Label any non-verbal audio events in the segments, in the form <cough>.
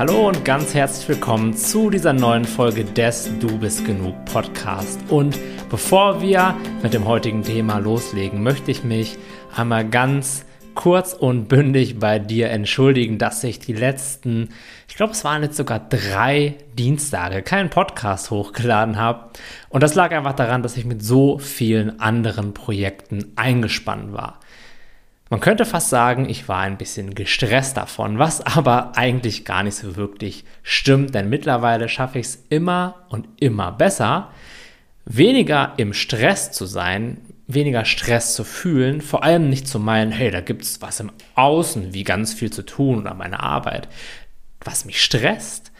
Hallo und ganz herzlich willkommen zu dieser neuen Folge des Du bist genug Podcast. Und bevor wir mit dem heutigen Thema loslegen, möchte ich mich einmal ganz kurz und bündig bei dir entschuldigen, dass ich die letzten, ich glaube, es waren jetzt sogar drei Dienstage keinen Podcast hochgeladen habe. Und das lag einfach daran, dass ich mit so vielen anderen Projekten eingespannt war. Man könnte fast sagen, ich war ein bisschen gestresst davon, was <laughs> aber eigentlich gar nicht so wirklich stimmt, denn mittlerweile schaffe ich es immer und immer besser, weniger im Stress zu sein, weniger Stress zu fühlen, vor allem nicht zu meinen, hey, da gibt es was im Außen, wie ganz viel zu tun oder meine Arbeit, was mich stresst,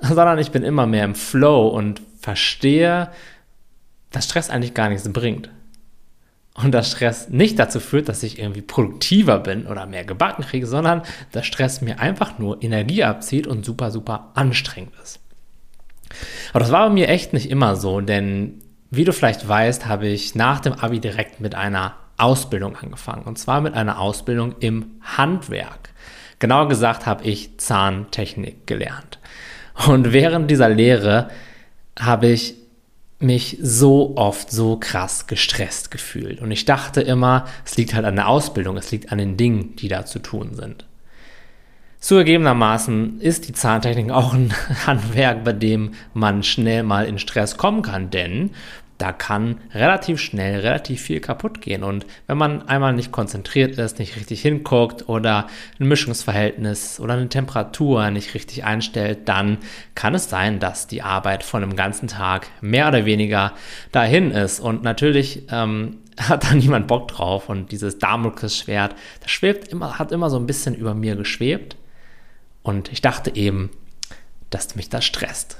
sondern ich bin immer mehr im Flow und verstehe, dass Stress eigentlich gar nichts bringt und dass Stress nicht dazu führt, dass ich irgendwie produktiver bin oder mehr gebacken kriege, sondern dass Stress mir einfach nur Energie abzieht und super, super anstrengend ist. Aber das war bei mir echt nicht immer so, denn wie du vielleicht weißt, habe ich nach dem Abi direkt mit einer Ausbildung angefangen. Und zwar mit einer Ausbildung im Handwerk. Genauer gesagt habe ich Zahntechnik gelernt. Und während dieser Lehre habe ich mich so oft so krass gestresst gefühlt. Und ich dachte immer, es liegt halt an der Ausbildung, es liegt an den Dingen, die da zu tun sind. Zugegebenermaßen ist die Zahntechnik auch ein <laughs> Handwerk, bei dem man schnell mal in Stress kommen kann, denn da kann relativ schnell relativ viel kaputt gehen. Und wenn man einmal nicht konzentriert ist, nicht richtig hinguckt oder ein Mischungsverhältnis oder eine Temperatur nicht richtig einstellt, dann kann es sein, dass die Arbeit von einem ganzen Tag mehr oder weniger dahin ist. Und natürlich ähm, <laughs> hat da niemand Bock drauf. Und dieses Damoklesschwert, das schwebt immer, hat immer so ein bisschen über mir geschwebt. Und ich dachte eben, dass mich das stresst.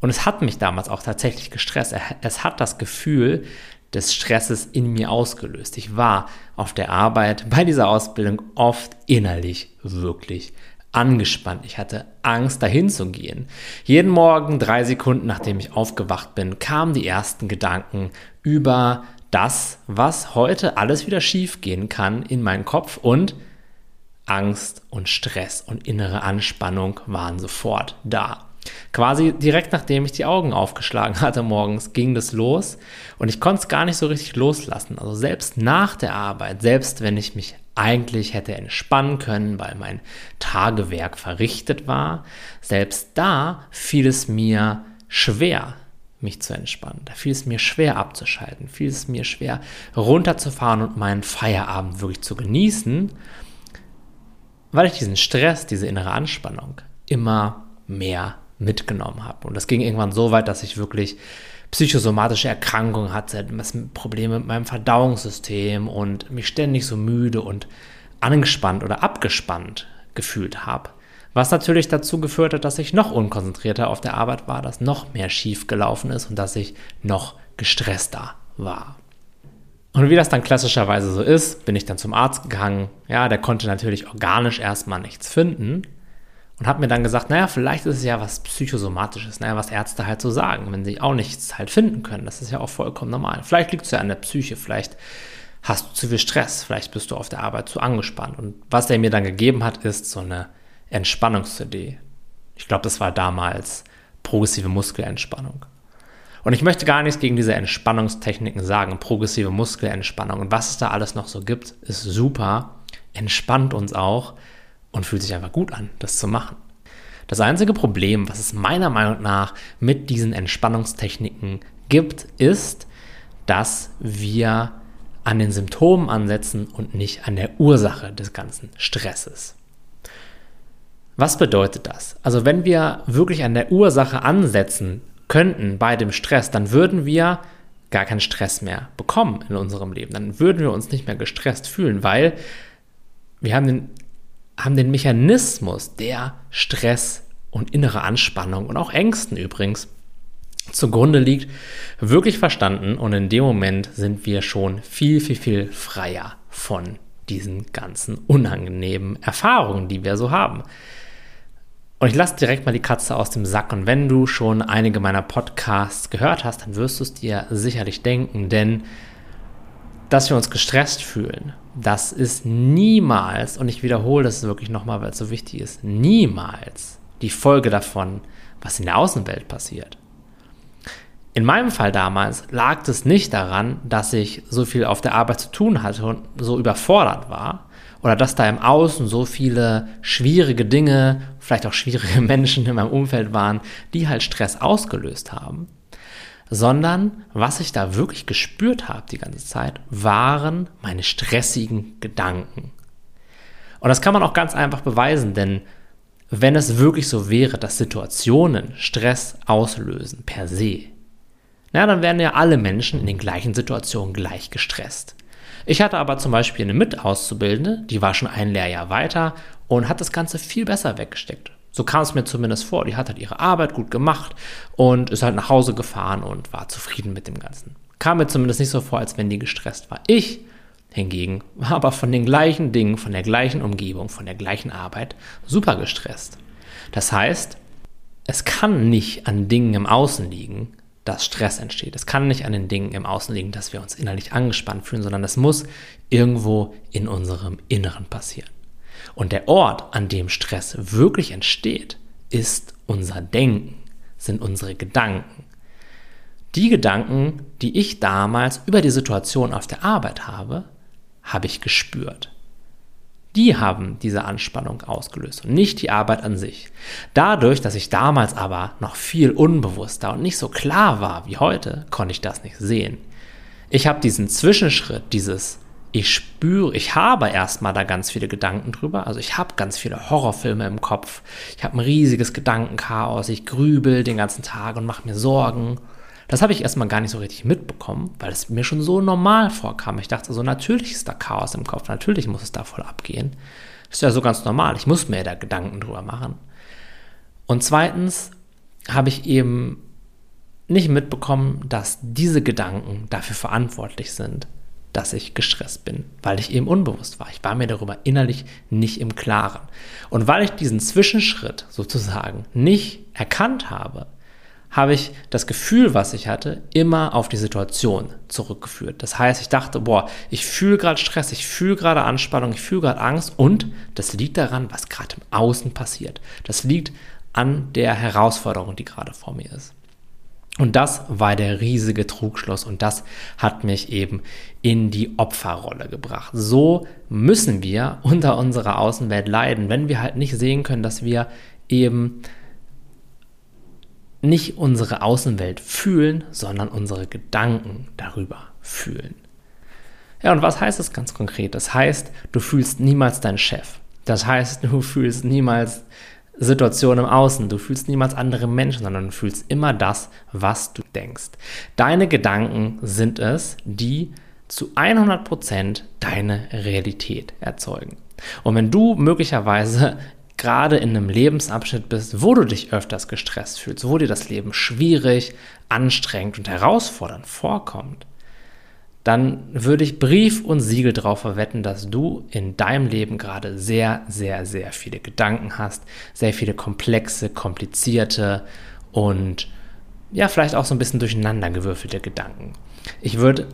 Und es hat mich damals auch tatsächlich gestresst. Es hat das Gefühl des Stresses in mir ausgelöst. Ich war auf der Arbeit <laughs> bei dieser Ausbildung oft innerlich wirklich angespannt. Ich hatte Angst, dahin zu gehen. Jeden Morgen, drei Sekunden nachdem ich aufgewacht bin, kamen die ersten Gedanken über das, was heute alles wieder schief gehen kann in meinen Kopf und Angst und Stress und innere Anspannung waren sofort da. Quasi direkt nachdem ich die Augen aufgeschlagen <laughs> hatte morgens, ging das los und ich konnte es gar nicht so richtig loslassen. Also selbst nach der Arbeit, selbst wenn ich mich eigentlich hätte entspannen können, weil mein Tagewerk verrichtet war, selbst da fiel es mir schwer, mich zu entspannen. Da fiel es mir schwer abzuschalten, fiel es mir schwer runterzufahren und meinen Feierabend wirklich zu genießen, weil ich diesen Stress, diese innere Anspannung immer mehr mitgenommen habe. Und das ging irgendwann so weit, dass ich wirklich psychosomatische Erkrankungen hatte, Probleme mit meinem Verdauungssystem und mich ständig so müde und angespannt oder abgespannt gefühlt habe. Was natürlich dazu geführt hat, dass ich noch unkonzentrierter auf der Arbeit war, dass noch mehr schief gelaufen ist und dass ich noch gestresster war. Und wie das dann klassischerweise so ist, bin ich dann zum Arzt gegangen. Ja, der konnte natürlich organisch erstmal nichts finden und habe mir dann gesagt, naja, vielleicht ist es ja was Psychosomatisches, naja, was Ärzte halt so sagen, wenn sie auch nichts halt finden können. Das ist ja auch vollkommen normal. Vielleicht liegt es ja an der Psyche, vielleicht hast du zu viel Stress, vielleicht bist du auf der Arbeit zu angespannt. Und was er mir dann gegeben hat, ist so eine Entspannungs-CD. Ich glaube, das war damals progressive Muskelentspannung. Und ich möchte gar nichts gegen diese Entspannungstechniken sagen, progressive Muskelentspannung und was es da alles noch so gibt, ist super, entspannt uns auch und fühlt sich einfach gut an, das zu machen. Das einzige Problem, was es meiner Meinung nach mit diesen Entspannungstechniken gibt, ist, dass wir an den Symptomen ansetzen und nicht an der Ursache des ganzen Stresses. Was bedeutet das? Also wenn wir wirklich an der Ursache ansetzen könnten bei dem Stress, dann würden wir gar keinen Stress mehr bekommen in unserem Leben. Dann würden wir uns nicht mehr gestresst fühlen, weil wir haben den haben den Mechanismus der Stress und innere Anspannung und auch Ängsten übrigens zugrunde liegt, wirklich verstanden und in dem Moment sind wir schon viel, viel, viel freier von diesen ganzen unangenehmen Erfahrungen, die wir so haben. Und ich lasse direkt mal die Katze aus dem Sack. Und wenn du schon einige meiner Podcasts gehört hast, dann wirst du es dir sicherlich denken, denn dass wir uns gestresst fühlen, das ist niemals, und ich wiederhole das wirklich nochmal, weil es so wichtig ist, niemals die Folge davon, was in der Außenwelt passiert. In meinem Fall damals lag es nicht daran, dass ich so viel auf der Arbeit zu tun hatte und so überfordert war oder dass da im Außen so viele schwierige Dinge, vielleicht auch schwierige <laughs> Menschen in meinem Umfeld waren, die halt Stress ausgelöst haben, sondern was ich da wirklich gespürt habe die ganze Zeit, waren meine stressigen Gedanken. Und das kann man auch ganz einfach beweisen, denn wenn es wirklich so wäre, dass Situationen Stress auslösen per se, na, dann wären ja alle Menschen in den gleichen Situationen gleich gestresst. Ich hatte aber zum Beispiel eine Mitauszubildende, die war schon ein Lehrjahr weiter und hat das Ganze viel besser weggesteckt. So kam es mir zumindest vor. Die hat halt ihre Arbeit gut gemacht und ist halt nach Hause gefahren und war zufrieden mit dem Ganzen. Kam mir zumindest nicht so vor, als wenn die gestresst war. Ich hingegen war aber von den gleichen Dingen, von der gleichen Umgebung, von der gleichen Arbeit super gestresst. Das heißt, es kann nicht an Dingen im Außen liegen, dass Stress entsteht. Es kann nicht an den Dingen im Außen liegen, dass wir uns innerlich angespannt fühlen, sondern es muss irgendwo in unserem Inneren passieren. Und der Ort, an dem Stress wirklich entsteht, ist unser Denken, sind unsere Gedanken. Die Gedanken, die ich damals über die Situation auf der Arbeit habe, habe ich gespürt. Die haben diese Anspannung ausgelöst und nicht die Arbeit an sich. Dadurch, dass ich damals aber noch viel unbewusster und nicht so klar war wie heute, konnte ich das nicht sehen. Ich habe diesen Zwischenschritt, dieses ich spüre, ich habe erstmal da ganz viele Gedanken drüber. Also ich habe ganz viele Horrorfilme im Kopf. Ich habe ein riesiges Gedankenchaos. Ich grübel den ganzen Tag und mache mir Sorgen. Das habe ich erstmal gar nicht so richtig mitbekommen, weil es mir schon so normal vorkam. Ich dachte so, natürlich ist da Chaos im Kopf, natürlich muss es da voll abgehen. Das ist ja so ganz normal. Ich muss mir da Gedanken drüber machen. Und zweitens habe ich eben nicht mitbekommen, dass diese Gedanken dafür verantwortlich sind, dass ich gestresst bin, weil ich eben unbewusst war. Ich war mir darüber innerlich nicht im Klaren. Und weil ich diesen Zwischenschritt sozusagen nicht erkannt habe, habe ich das Gefühl, was ich hatte, immer auf die Situation zurückgeführt. Das heißt, ich dachte, boah, ich fühle gerade Stress, ich fühle gerade Anspannung, ich fühle gerade Angst und das liegt daran, was gerade im Außen passiert. Das liegt an der Herausforderung, die gerade vor mir ist. Und das war der riesige Trugschluss und das hat mich eben in die Opferrolle gebracht. So müssen wir unter unserer Außenwelt leiden, wenn wir halt nicht sehen können, dass wir eben nicht unsere Außenwelt fühlen, sondern unsere Gedanken darüber fühlen. Ja, und was heißt das ganz konkret? Das heißt, du fühlst niemals deinen Chef. Das heißt, du fühlst niemals Situationen im Außen. Du fühlst niemals andere Menschen, sondern du fühlst immer das, was du denkst. Deine Gedanken sind es, die zu 100% deine Realität erzeugen. Und wenn du möglicherweise gerade in einem Lebensabschnitt bist, wo du dich öfters gestresst fühlst, wo dir das Leben schwierig, anstrengend und herausfordernd vorkommt, dann würde ich Brief und Siegel darauf verwetten, dass du in deinem Leben gerade sehr, sehr, sehr viele Gedanken hast, sehr viele komplexe, komplizierte und ja, vielleicht auch so ein bisschen durcheinander gewürfelte Gedanken. Ich würde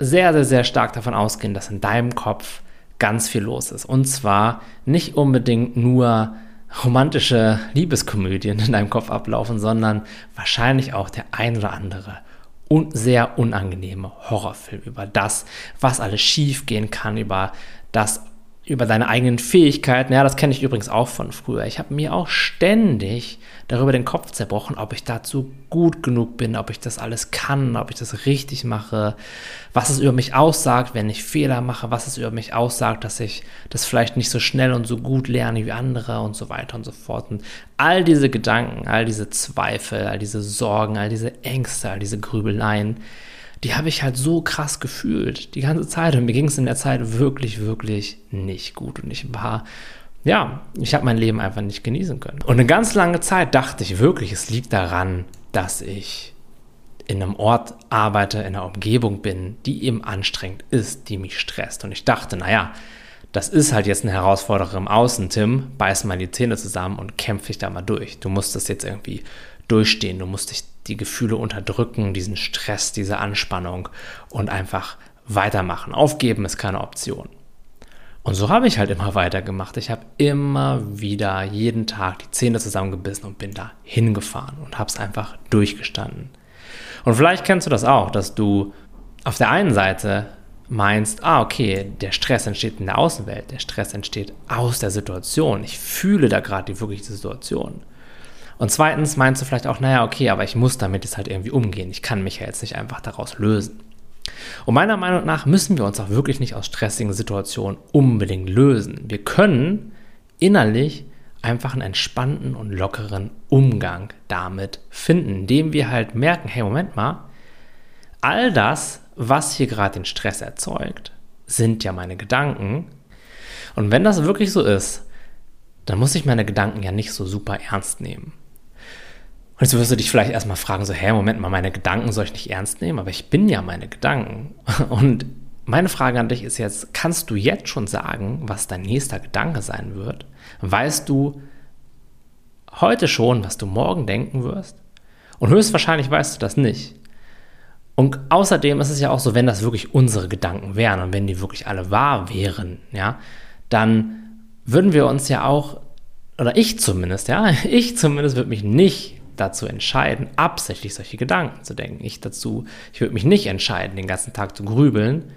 sehr, sehr, sehr stark davon ausgehen, dass in deinem Kopf ganz viel los ist. Und zwar nicht unbedingt nur romantische Liebeskomödien in deinem Kopf ablaufen, sondern wahrscheinlich auch der ein oder andere und sehr unangenehme Horrorfilm über das, was alles schief gehen kann, über das über deine eigenen Fähigkeiten. Ja, das kenne ich übrigens auch von früher. Ich habe mir auch ständig darüber den Kopf zerbrochen, ob ich dazu gut genug bin, ob ich das alles kann, ob ich das richtig mache, was es über mich aussagt, wenn ich Fehler mache, was es über mich aussagt, dass ich das vielleicht nicht so schnell und so gut lerne wie andere und so weiter und so fort. Und all diese Gedanken, all diese Zweifel, all diese Sorgen, all diese Ängste, all diese Grübeleien, die habe ich halt so krass gefühlt die ganze Zeit. Und mir ging es in der Zeit wirklich, wirklich nicht gut. Und ich war, ja, ich habe mein Leben einfach nicht genießen können. Und eine ganz lange Zeit dachte ich wirklich, es liegt daran, dass ich in einem Ort arbeite, in einer Umgebung bin, die eben anstrengend ist, die mich stresst. Und ich dachte, naja, das ist halt jetzt eine Herausforderung im Außen, Tim, beiß mal die Zähne zusammen und kämpfe dich da mal durch. Du musst das jetzt irgendwie durchstehen, du musst dich die Gefühle unterdrücken, diesen Stress, diese Anspannung und einfach weitermachen. Aufgeben ist keine Option. Und so habe ich halt immer weitergemacht. Ich habe immer wieder jeden Tag die Zähne zusammengebissen und bin da hingefahren und habe es einfach durchgestanden. Und vielleicht kennst du das auch, dass du auf der einen Seite meinst, ah, okay, der Stress entsteht in der Außenwelt, der Stress entsteht aus der Situation. Ich fühle da gerade die wirkliche Situation. Und zweitens meinst du vielleicht auch, naja, okay, aber ich muss damit jetzt halt irgendwie umgehen. Ich kann mich ja jetzt nicht einfach daraus lösen. Und meiner Meinung nach müssen wir uns auch wirklich nicht aus stressigen Situationen unbedingt lösen. Wir können innerlich einfach einen entspannten und lockeren Umgang damit finden, indem wir halt merken, hey, Moment mal, all das, was hier gerade den Stress erzeugt, sind ja meine Gedanken. Und wenn das wirklich so ist, dann muss ich meine Gedanken ja nicht so super ernst nehmen. Und jetzt wirst du dich vielleicht erstmal fragen, so, hä, Moment mal, meine Gedanken soll ich nicht ernst nehmen, aber ich bin ja meine Gedanken. <laughs> Und meine Frage an dich ist jetzt, kannst du jetzt schon sagen, was dein nächster Gedanke sein wird? Weißt du heute schon, was du morgen denken wirst? Und höchstwahrscheinlich weißt du das nicht. Und außerdem ist es ja auch so, wenn das wirklich unsere Gedanken wären und wenn die wirklich alle wahr wären, ja, dann würden wir uns ja auch, oder ich zumindest, ja, <laughs> ich zumindest würde mich nicht dazu entscheiden, absichtlich solche Gedanken zu denken. Ich dazu, ich würde mich nicht entscheiden, den ganzen Tag zu grübeln,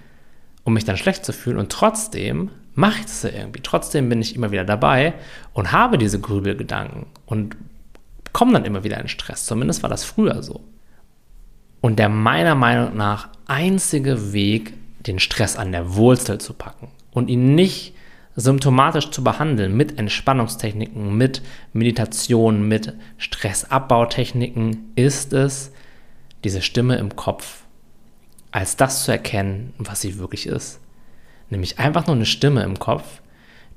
um mich dann schlecht zu fühlen. Und trotzdem mache ich das irgendwie. Trotzdem bin ich immer wieder dabei und habe diese Grübelgedanken und komme dann immer wieder in Stress. Zumindest war das früher so. Und der meiner Meinung nach einzige Weg, den Stress an der Wurzel zu packen und ihn nicht symptomatisch zu behandeln mit Entspannungstechniken, mit Meditation, mit Stressabbautechniken, ist es, diese Stimme im Kopf als das zu erkennen, was sie wirklich ist. Nämlich einfach nur eine Stimme im Kopf,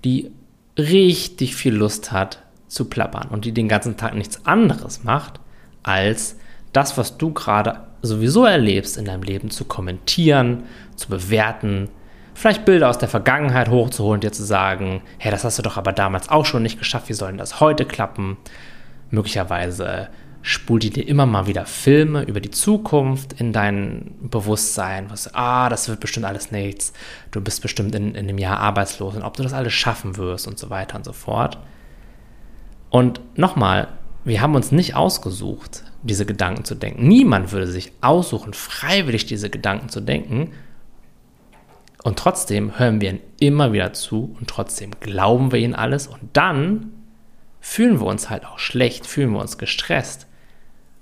die richtig viel Lust hat zu plappern und die den ganzen Tag nichts anderes macht, als das, was du gerade sowieso erlebst in deinem Leben, zu kommentieren, zu bewerten, vielleicht Bilder aus der Vergangenheit hochzuholen und dir zu sagen, hey, das hast du doch aber damals auch schon nicht geschafft, wie soll denn das heute klappen? Möglicherweise spult die dir immer mal wieder Filme über die Zukunft in dein Bewusstsein, was, ah, das wird bestimmt alles nichts, du bist bestimmt in, in einem Jahr arbeitslos und ob du das alles schaffen wirst und so weiter und so fort. Und nochmal, wir haben uns nicht ausgesucht, diese Gedanken zu denken. Niemand würde sich aussuchen, freiwillig diese Gedanken zu denken, und trotzdem hören wir ihn immer wieder zu und trotzdem glauben wir ihn alles und dann fühlen wir uns halt auch schlecht, fühlen wir uns gestresst,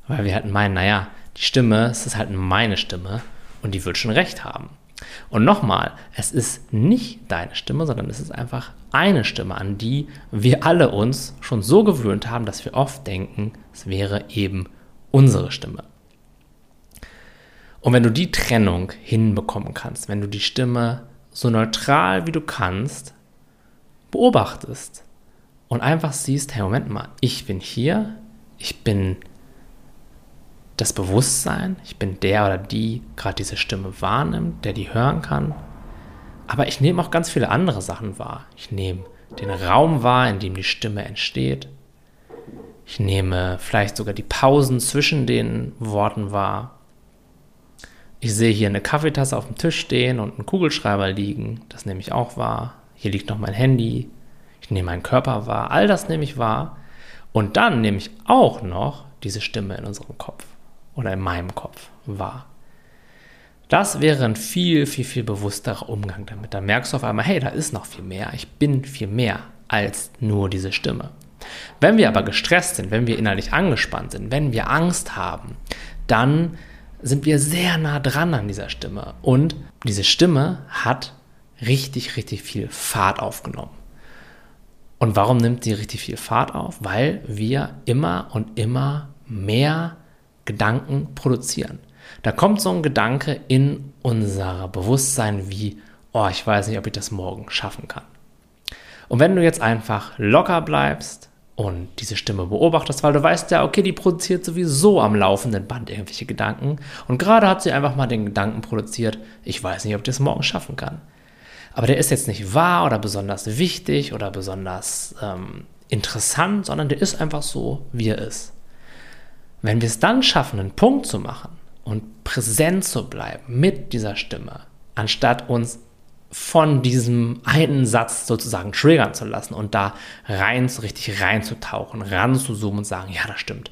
weil wir halt meinen, naja, die Stimme, es ist halt meine Stimme und die wird schon recht haben. Und nochmal, es ist nicht deine Stimme, sondern es ist einfach eine Stimme, an die wir alle uns schon so gewöhnt haben, dass wir oft denken, es wäre eben unsere Stimme. Und wenn du die Trennung hinbekommen kannst, wenn du die Stimme so neutral wie du kannst beobachtest und einfach siehst, hey, Moment mal, ich bin hier, ich bin das Bewusstsein, ich bin der oder die gerade diese Stimme wahrnimmt, der die hören kann. Aber ich nehme auch ganz viele andere Sachen wahr. Ich nehme den Raum wahr, in dem die Stimme entsteht. Ich nehme vielleicht sogar die Pausen zwischen den Worten wahr. Ich sehe hier eine Kaffeetasse auf dem Tisch stehen und einen Kugelschreiber liegen. Das nehme ich auch wahr. Hier liegt noch mein Handy. Ich nehme meinen Körper wahr. All das nehme ich wahr. Und dann nehme ich auch noch diese Stimme in unserem Kopf oder in meinem Kopf wahr. Das wäre ein viel, viel, viel bewussterer Umgang damit. Da merkst du auf einmal, hey, da ist noch viel mehr. Ich bin viel mehr als nur diese Stimme. Wenn wir aber gestresst sind, wenn wir innerlich angespannt sind, wenn wir Angst haben, dann sind wir sehr nah dran an dieser Stimme. Und diese Stimme hat richtig, richtig viel Fahrt aufgenommen. Und warum nimmt sie richtig viel Fahrt auf? Weil wir immer und immer mehr Gedanken produzieren. Da kommt so ein Gedanke in unser Bewusstsein wie, oh, ich weiß nicht, ob ich das morgen schaffen kann. Und wenn du jetzt einfach locker bleibst, und diese Stimme beobachtest, weil du weißt ja, okay, die produziert sowieso am laufenden Band irgendwelche Gedanken und gerade hat sie einfach mal den Gedanken produziert, ich weiß nicht, ob ich das morgen schaffen kann. Aber der ist jetzt nicht wahr oder besonders wichtig oder besonders ähm, interessant, sondern der ist einfach so, wie er ist. Wenn wir es dann schaffen, einen Punkt zu machen und präsent zu bleiben mit dieser Stimme, anstatt uns von diesem einen Satz sozusagen triggern zu lassen und da rein, so richtig reinzutauchen, ranzuzoomen und sagen, ja, das stimmt.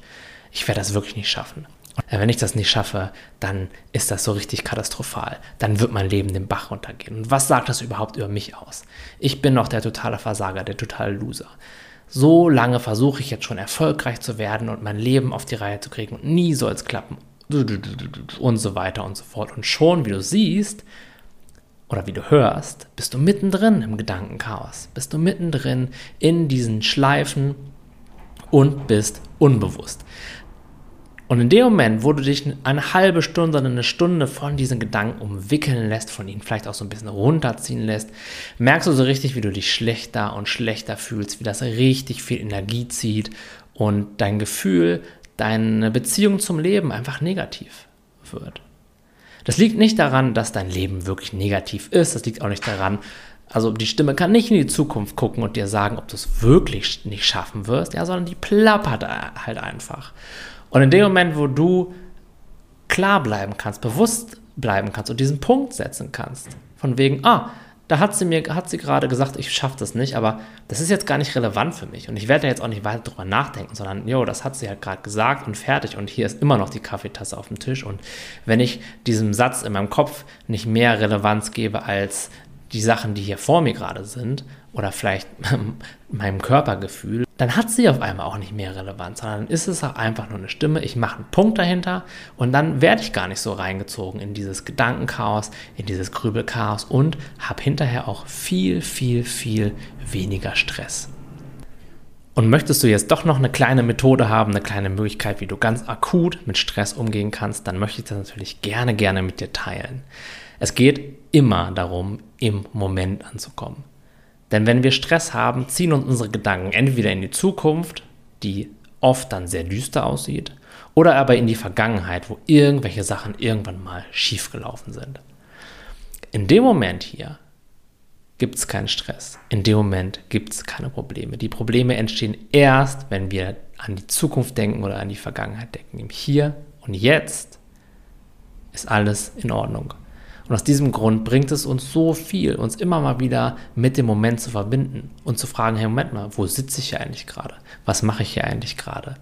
Ich werde das wirklich nicht schaffen. Und wenn ich das nicht schaffe, dann ist das so richtig katastrophal. Dann wird mein Leben den Bach runtergehen. Und was sagt das überhaupt über mich aus? Ich bin noch der totale Versager, der totale Loser. So lange versuche ich jetzt schon erfolgreich zu werden und mein Leben auf die Reihe zu kriegen und nie soll es klappen. Und so weiter und so fort. Und schon, wie du siehst, oder wie du hörst, bist du mittendrin im Gedankenchaos, bist du mittendrin in diesen Schleifen und bist unbewusst. Und in dem Moment, wo du dich eine halbe Stunde oder eine Stunde von diesen Gedanken umwickeln lässt, von ihnen vielleicht auch so ein bisschen runterziehen lässt, merkst du so richtig, wie du dich schlechter und schlechter fühlst, wie das richtig viel Energie zieht und dein Gefühl, deine Beziehung zum Leben einfach negativ wird. Das liegt nicht daran, dass dein Leben wirklich negativ ist. Das liegt auch nicht daran, also die Stimme kann nicht in die Zukunft gucken und dir sagen, ob du es wirklich nicht schaffen wirst, ja, sondern die plappert halt einfach. Und in dem Moment, wo du klar bleiben kannst, bewusst bleiben kannst und diesen Punkt setzen kannst, von wegen, ah, da hat sie mir, hat sie gerade gesagt, ich schaffe das nicht, aber das ist jetzt gar nicht relevant für mich. Und ich werde da jetzt auch nicht weiter drüber nachdenken, sondern, jo, das hat sie halt gerade gesagt und fertig. Und hier ist immer noch die Kaffeetasse auf dem Tisch. Und wenn ich diesem Satz in meinem Kopf nicht mehr Relevanz gebe als die Sachen, die hier vor mir gerade sind oder vielleicht <laughs> meinem Körpergefühl, dann hat sie auf einmal auch nicht mehr Relevanz, sondern ist es auch einfach nur eine Stimme. Ich mache einen Punkt dahinter und dann werde ich gar nicht so reingezogen in dieses Gedankenchaos, in dieses Grübelchaos und habe hinterher auch viel, viel, viel weniger Stress. Und möchtest du jetzt doch noch eine kleine Methode haben, eine kleine Möglichkeit, wie du ganz akut mit Stress umgehen kannst, dann möchte ich das natürlich gerne, gerne mit dir teilen. Es geht immer darum, im Moment anzukommen. Denn wenn wir Stress haben, ziehen uns unsere Gedanken entweder in die Zukunft, die oft dann sehr düster aussieht, oder aber in die Vergangenheit, wo irgendwelche Sachen irgendwann mal schiefgelaufen sind. In dem Moment hier gibt es keinen Stress. In dem Moment gibt es keine Probleme. Die Probleme entstehen erst, wenn wir an die Zukunft denken oder an die Vergangenheit denken. Im Hier und Jetzt ist alles in Ordnung. Und aus diesem Grund bringt es uns so viel, uns immer mal wieder mit dem Moment zu verbinden und zu fragen, hey, Moment mal, wo sitze ich hier eigentlich gerade? Was mache ich hier eigentlich gerade?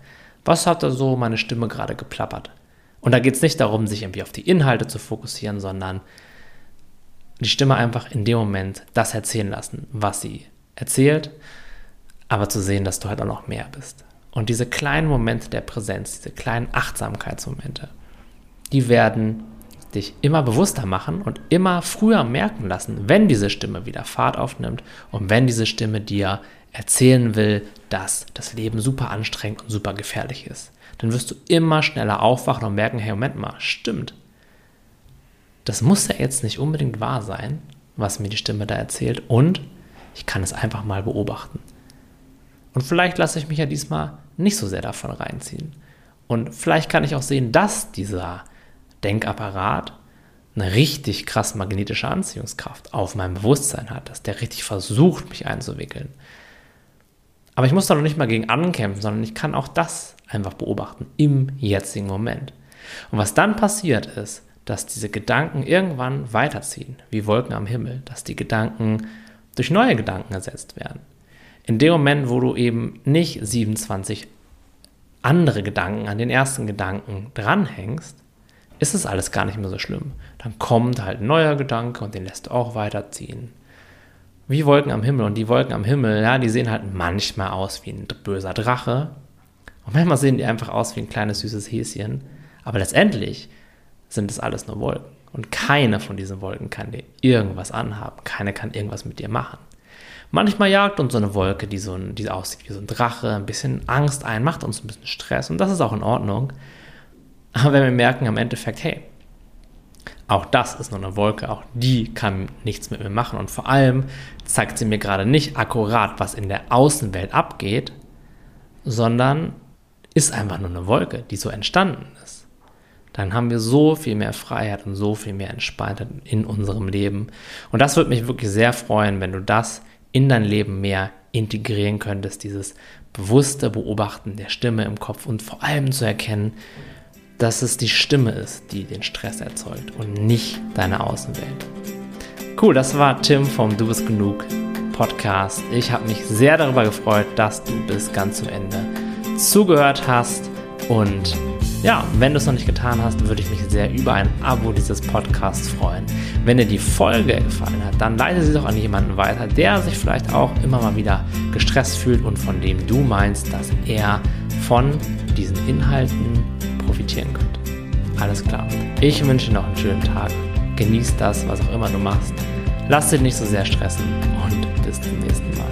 Was hat da so meine Stimme gerade geplappert? Und da geht es nicht darum, sich irgendwie auf die Inhalte zu fokussieren, sondern die Stimme einfach in dem Moment das erzählen lassen, was sie erzählt, aber zu sehen, dass du halt auch noch mehr bist. Und diese kleinen Momente der Präsenz, diese kleinen Achtsamkeitsmomente, die werden dich immer bewusster machen und immer früher merken lassen, wenn diese Stimme wieder Fahrt aufnimmt und wenn diese Stimme dir erzählen will, dass das Leben super anstrengend und super gefährlich ist. Dann wirst du immer schneller aufwachen und merken, hey, Moment mal, stimmt. Das muss ja jetzt nicht unbedingt wahr sein, was mir die Stimme da erzählt und ich kann es einfach mal beobachten. Und vielleicht lasse ich mich ja diesmal nicht so sehr davon reinziehen. Und vielleicht kann ich auch sehen, dass dieser Denkapparat eine richtig krass magnetische Anziehungskraft auf mein Bewusstsein hat, dass der richtig versucht, mich einzuwickeln. Aber ich muss da noch nicht mal gegen ankämpfen, sondern ich kann auch das einfach beobachten im jetzigen Moment. Und was dann passiert ist, dass diese Gedanken irgendwann weiterziehen, wie Wolken am Himmel, dass die Gedanken durch neue Gedanken ersetzt werden. In dem Moment, wo du eben nicht 27 andere Gedanken an den ersten Gedanken dranhängst, ist es alles gar nicht mehr so schlimm. Dann kommt halt ein neuer Gedanke und den lässt du auch weiterziehen. Wie Wolken am Himmel. Und die Wolken am Himmel, ja, die sehen halt manchmal aus wie ein böser Drache. Und manchmal sehen die einfach aus wie ein kleines süßes Häschen. Aber letztendlich sind es alles nur Wolken. Und keine von diesen Wolken kann dir irgendwas anhaben. Keine kann irgendwas mit dir machen. Manchmal jagt uns so eine Wolke, die, so ein, die aussieht wie so ein Drache, ein bisschen Angst ein, macht uns ein bisschen Stress. Und das ist auch in Ordnung. Aber wenn wir merken am Endeffekt, hey, auch das ist nur eine Wolke, auch die kann nichts mit mir machen. Und vor allem zeigt sie mir gerade nicht akkurat, was in der Außenwelt abgeht, sondern ist einfach nur eine Wolke, die so entstanden ist. Dann haben wir so viel mehr Freiheit und so viel mehr Entspanntheit in unserem Leben. Und das würde mich wirklich sehr freuen, wenn du das in dein Leben mehr integrieren könntest, dieses bewusste Beobachten der Stimme im Kopf und vor allem zu erkennen, dass es die Stimme ist, die den Stress erzeugt und nicht deine Außenwelt. Cool, das war Tim vom Du bist genug Podcast. Ich habe mich sehr darüber gefreut, dass du bis ganz zum Ende zugehört hast. Und ja, wenn du es noch nicht getan hast, würde ich mich sehr über ein Abo dieses Podcasts freuen. Wenn dir die Folge gefallen hat, dann leite sie doch an jemanden weiter, der sich vielleicht auch immer mal wieder gestresst fühlt und von dem du meinst, dass er von diesen Inhalten profitieren könnte. Alles klar. Ich wünsche noch einen schönen Tag. Genieß das, was auch immer du machst. Lass dich nicht so sehr stressen und bis zum nächsten Mal.